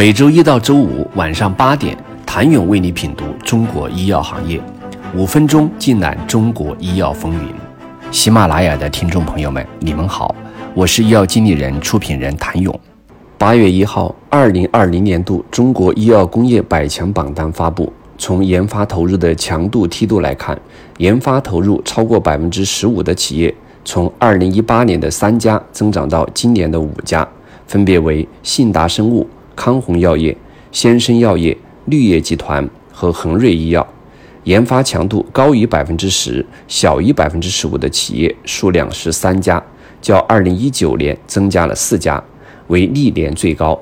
每周一到周五晚上八点，谭勇为你品读中国医药行业，五分钟尽览中国医药风云。喜马拉雅的听众朋友们，你们好，我是医药经理人、出品人谭勇。八月一号，二零二零年度中国医药工业百强榜单发布。从研发投入的强度梯度来看，研发投入超过百分之十五的企业，从二零一八年的三家增长到今年的五家，分别为信达生物、康弘药业、先生药业、绿叶集团和恒瑞医药。研发强度高于百分之十、小于百分之十五的企业数量是三家，较二零一九年增加了四家，为历年最高。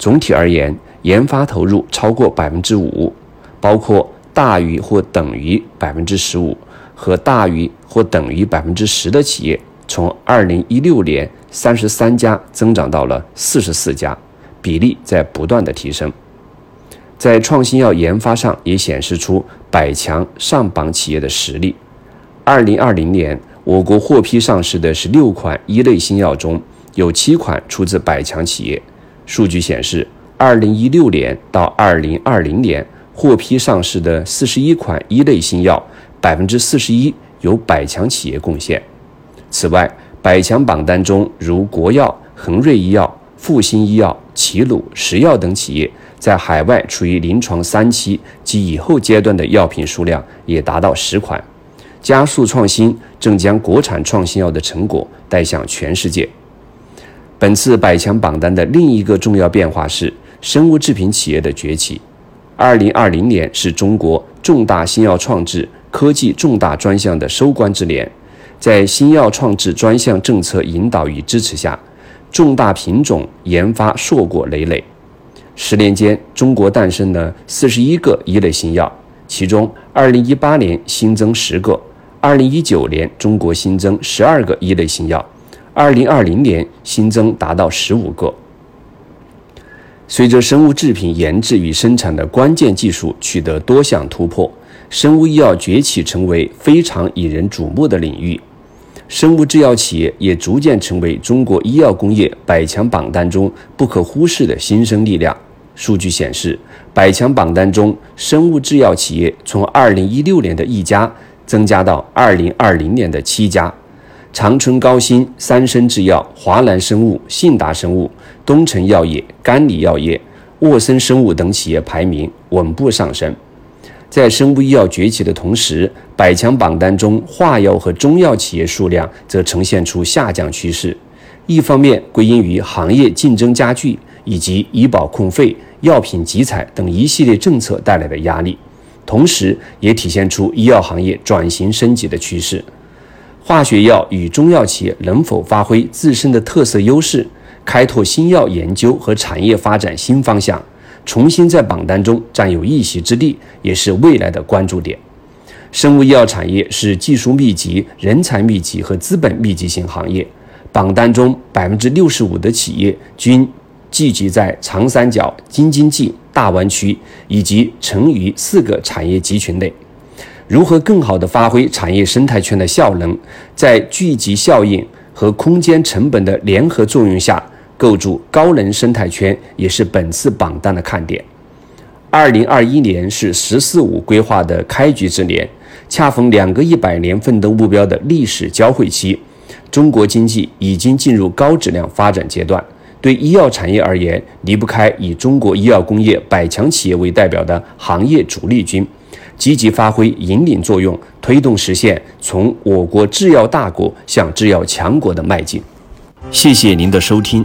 总体而言，研发投入超过百分之五。包括大于或等于百分之十五和大于或等于百分之十的企业，从二零一六年三十三家增长到了四十四家，比例在不断的提升。在创新药研发上也显示出百强上榜企业的实力。二零二零年，我国获批上市的十六款一类新药中，有七款出自百强企业。数据显示，二零一六年到二零二零年。获批上市的四十一款一类新药，百分之四十一由百强企业贡献。此外，百强榜单中，如国药、恒瑞医药、复星医药、齐鲁、石药等企业，在海外处于临床三期及以后阶段的药品数量也达到十款。加速创新正将国产创新药的成果带向全世界。本次百强榜单的另一个重要变化是生物制品企业的崛起。二零二零年是中国重大新药创制、科技重大专项的收官之年，在新药创制专项政策引导与支持下，重大品种研发硕果累累。十年间，中国诞生了四十一个一类新药，其中二零一八年新增十个，二零一九年中国新增十二个一类新药，二零二零年新增达到十五个。随着生物制品研制与生产的关键技术取得多项突破，生物医药崛起成为非常引人瞩目的领域。生物制药企业也逐渐成为中国医药工业百强榜单中不可忽视的新生力量。数据显示，百强榜单中生物制药企业从2016年的一家增加到2020年的七家。长春高新、三生制药、华南生物、信达生物、东城药业、甘李药业、沃森生物等企业排名稳步上升。在生物医药崛起的同时，百强榜单中化药和中药企业数量则呈现出下降趋势。一方面归因于行业竞争加剧以及医保控费、药品集采等一系列政策带来的压力，同时也体现出医药行业转型升级的趋势。化学药与中药企业能否发挥自身的特色优势，开拓新药研究和产业发展新方向，重新在榜单中占有一席之地，也是未来的关注点。生物医药产业是技术密集、人才密集和资本密集型行业，榜单中百分之六十五的企业均聚集在长三角、京津冀、大湾区以及成渝四个产业集群内。如何更好地发挥产业生态圈的效能，在聚集效应和空间成本的联合作用下构筑高能生态圈，也是本次榜单的看点。二零二一年是“十四五”规划的开局之年，恰逢两个一百年奋斗目标的历史交汇期，中国经济已经进入高质量发展阶段。对医药产业而言，离不开以中国医药工业百强企业为代表的行业主力军。积极发挥引领作用，推动实现从我国制药大国向制药强国的迈进。谢谢您的收听。